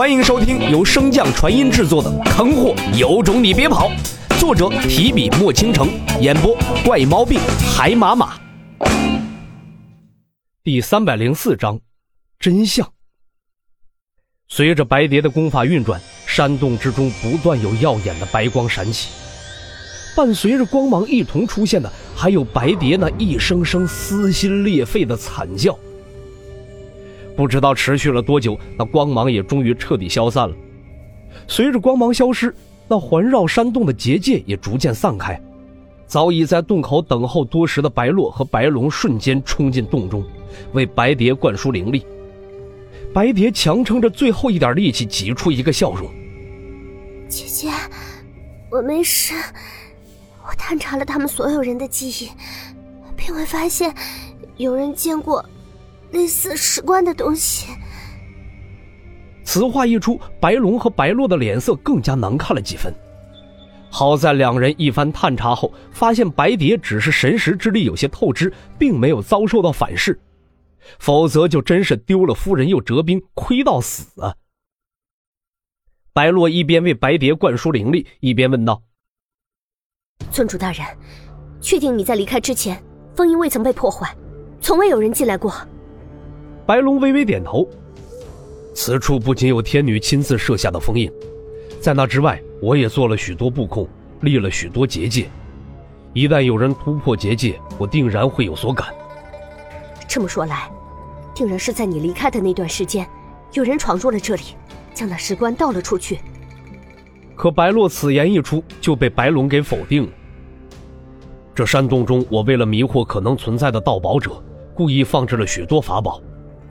欢迎收听由升降传音制作的《坑货有种你别跑》，作者提笔墨倾城，演播怪毛病海马马。第三百零四章，真相。随着白蝶的功法运转，山洞之中不断有耀眼的白光闪起，伴随着光芒一同出现的，还有白蝶那一声声撕心裂肺的惨叫。不知道持续了多久，那光芒也终于彻底消散了。随着光芒消失，那环绕山洞的结界也逐渐散开。早已在洞口等候多时的白洛和白龙瞬间冲进洞中，为白蝶灌输灵力。白蝶强撑着最后一点力气，挤出一个笑容：“姐姐，我没事。我探查了他们所有人的记忆，并未发现有人见过。”类似石棺的东西。此话一出，白龙和白洛的脸色更加难看了几分。好在两人一番探查后，发现白蝶只是神识之力有些透支，并没有遭受到反噬，否则就真是丢了夫人又折兵，亏到死啊！白洛一边为白蝶灌输灵力，一边问道：“尊主大人，确定你在离开之前，封印未曾被破坏，从未有人进来过？”白龙微微点头，此处不仅有天女亲自设下的封印，在那之外，我也做了许多布控，立了许多结界。一旦有人突破结界，我定然会有所感。这么说来，定然是在你离开的那段时间，有人闯入了这里，将那石棺盗了出去。可白洛此言一出，就被白龙给否定了。这山洞中，我为了迷惑可能存在的盗宝者，故意放置了许多法宝。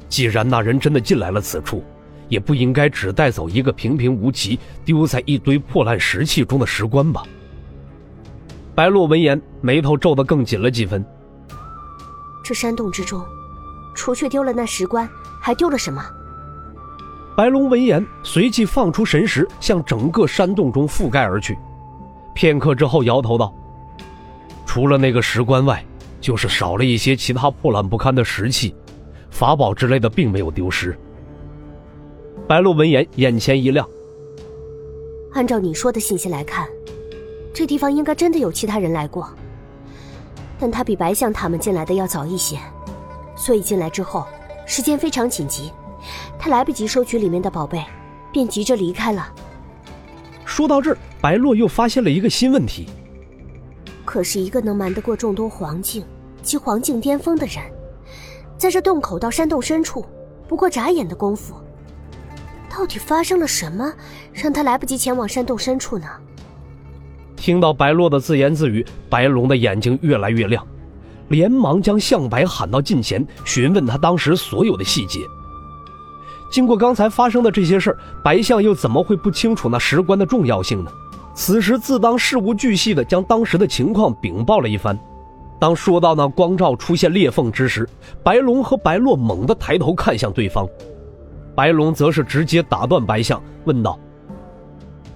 既然那人真的进来了此处，也不应该只带走一个平平无奇、丢在一堆破烂石器中的石棺吧？白洛闻言，眉头皱得更紧了几分。这山洞之中，除却丢了那石棺，还丢了什么？白龙闻言，随即放出神识，向整个山洞中覆盖而去。片刻之后，摇头道：“除了那个石棺外，就是少了一些其他破烂不堪的石器。”法宝之类的并没有丢失。白露闻言，眼前一亮。按照你说的信息来看，这地方应该真的有其他人来过，但他比白象他们进来的要早一些，所以进来之后时间非常紧急，他来不及收取里面的宝贝，便急着离开了。说到这儿，白洛又发现了一个新问题。可是，一个能瞒得过众多黄境及黄境巅峰的人。在这洞口到山洞深处，不过眨眼的功夫。到底发生了什么，让他来不及前往山洞深处呢？听到白洛的自言自语，白龙的眼睛越来越亮，连忙将向白喊到近前，询问他当时所有的细节。经过刚才发生的这些事儿，白象又怎么会不清楚那石棺的重要性呢？此时自当事无巨细的将当时的情况禀报了一番。当说到那光照出现裂缝之时，白龙和白洛猛地抬头看向对方，白龙则是直接打断白象，问道：“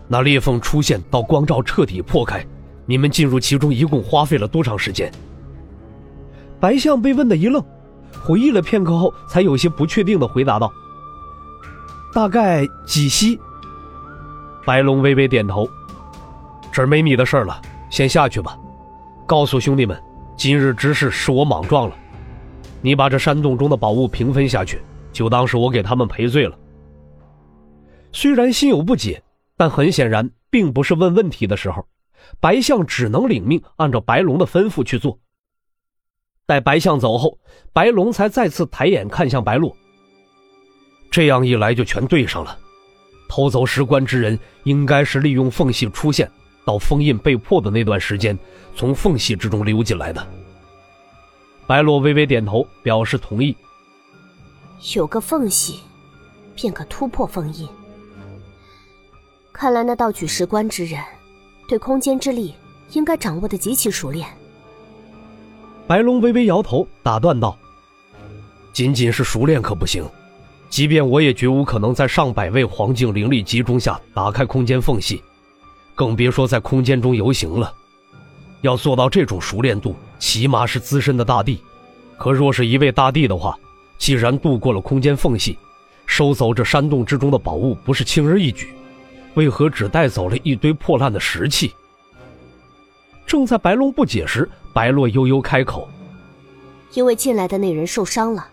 那裂缝出现到光照彻底破开，你们进入其中一共花费了多长时间？”白象被问的一愣，回忆了片刻后，才有些不确定的回答道：“大概几息。”白龙微微点头：“这儿没你的事了，先下去吧，告诉兄弟们。”今日之事是我莽撞了，你把这山洞中的宝物平分下去，就当是我给他们赔罪了。虽然心有不解，但很显然并不是问问题的时候。白象只能领命，按照白龙的吩咐去做。待白象走后，白龙才再次抬眼看向白洛。这样一来就全对上了，偷走石棺之人应该是利用缝隙出现。到封印被破的那段时间，从缝隙之中溜进来的。白洛微微点头，表示同意。有个缝隙，便可突破封印。看来那盗取石棺之人，对空间之力应该掌握的极其熟练。白龙微微摇头，打断道：“仅仅是熟练可不行，即便我也绝无可能在上百位黄境灵力集中下打开空间缝隙。”更别说在空间中游行了。要做到这种熟练度，起码是资深的大帝。可若是一位大帝的话，既然度过了空间缝隙，收走这山洞之中的宝物不是轻而易举，为何只带走了一堆破烂的石器？正在白龙不解时，白洛悠悠开口：“因为进来的那人受伤了，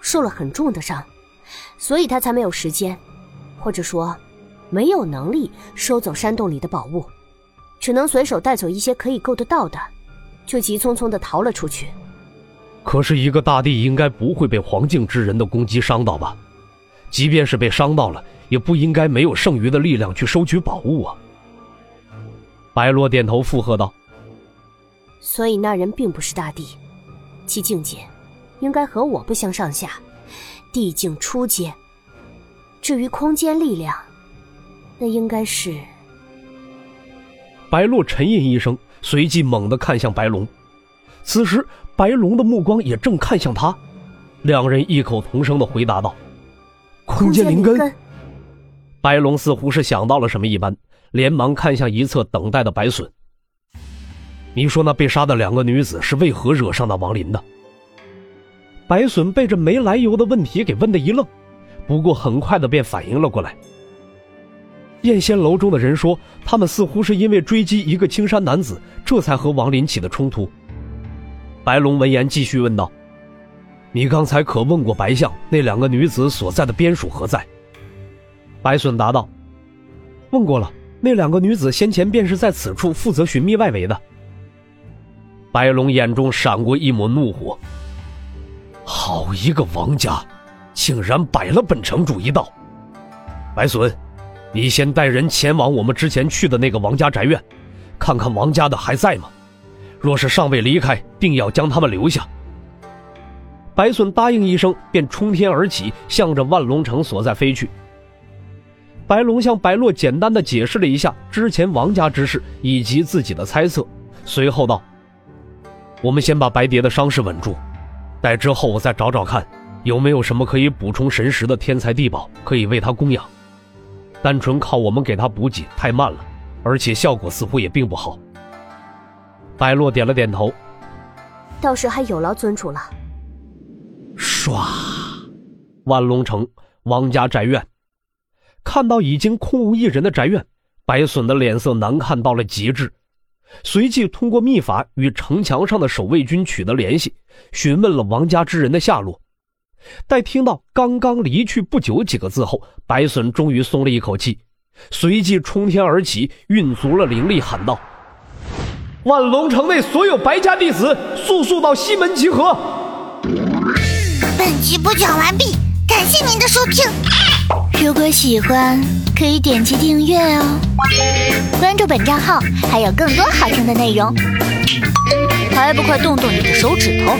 受了很重的伤，所以他才没有时间，或者说，没有能力收走山洞里的宝物，只能随手带走一些可以够得到的，就急匆匆的逃了出去。可是，一个大帝应该不会被黄境之人的攻击伤到吧？即便是被伤到了，也不应该没有剩余的力量去收取宝物啊！”白洛点头附和道。所以那人并不是大帝，其境界应该和我不相上下，地境初阶。至于空间力量，那应该是……白洛沉吟一声，随即猛地看向白龙。此时，白龙的目光也正看向他，两人异口同声的回答道：“空间灵根。”白龙似乎是想到了什么一般，连忙看向一侧等待的白隼。你说那被杀的两个女子是为何惹上那王林的？白隼被这没来由的问题给问的一愣，不过很快的便反应了过来。燕仙楼中的人说，他们似乎是因为追击一个青山男子，这才和王林起的冲突。白龙闻言继续问道：“你刚才可问过白象，那两个女子所在的边属何在？”白隼答道：“问过了，那两个女子先前便是在此处负责寻觅外围的。”白龙眼中闪过一抹怒火。好一个王家，竟然摆了本城主一道！白隼，你先带人前往我们之前去的那个王家宅院，看看王家的还在吗？若是尚未离开，定要将他们留下。白隼答应一声，便冲天而起，向着万龙城所在飞去。白龙向白洛简单的解释了一下之前王家之事以及自己的猜测，随后道。我们先把白蝶的伤势稳住，待之后我再找找看，有没有什么可以补充神识的天才地宝可以为他供养。单纯靠我们给他补给太慢了，而且效果似乎也并不好。白洛点了点头，倒是还有劳尊主了。唰，万龙城王家宅院，看到已经空无一人的宅院，白隼的脸色难看到了极致。随即通过秘法与城墙上的守卫军取得联系，询问了王家之人的下落。待听到“刚刚离去不久”几个字后，白隼终于松了一口气，随即冲天而起，运足了灵力，喊道：“万龙城内所有白家弟子，速速到西门集合！”本集播讲完毕，感谢您的收听。如果喜欢，可以点击订阅哦，关注本账号还有更多好听的内容，还不快动动你的手指头！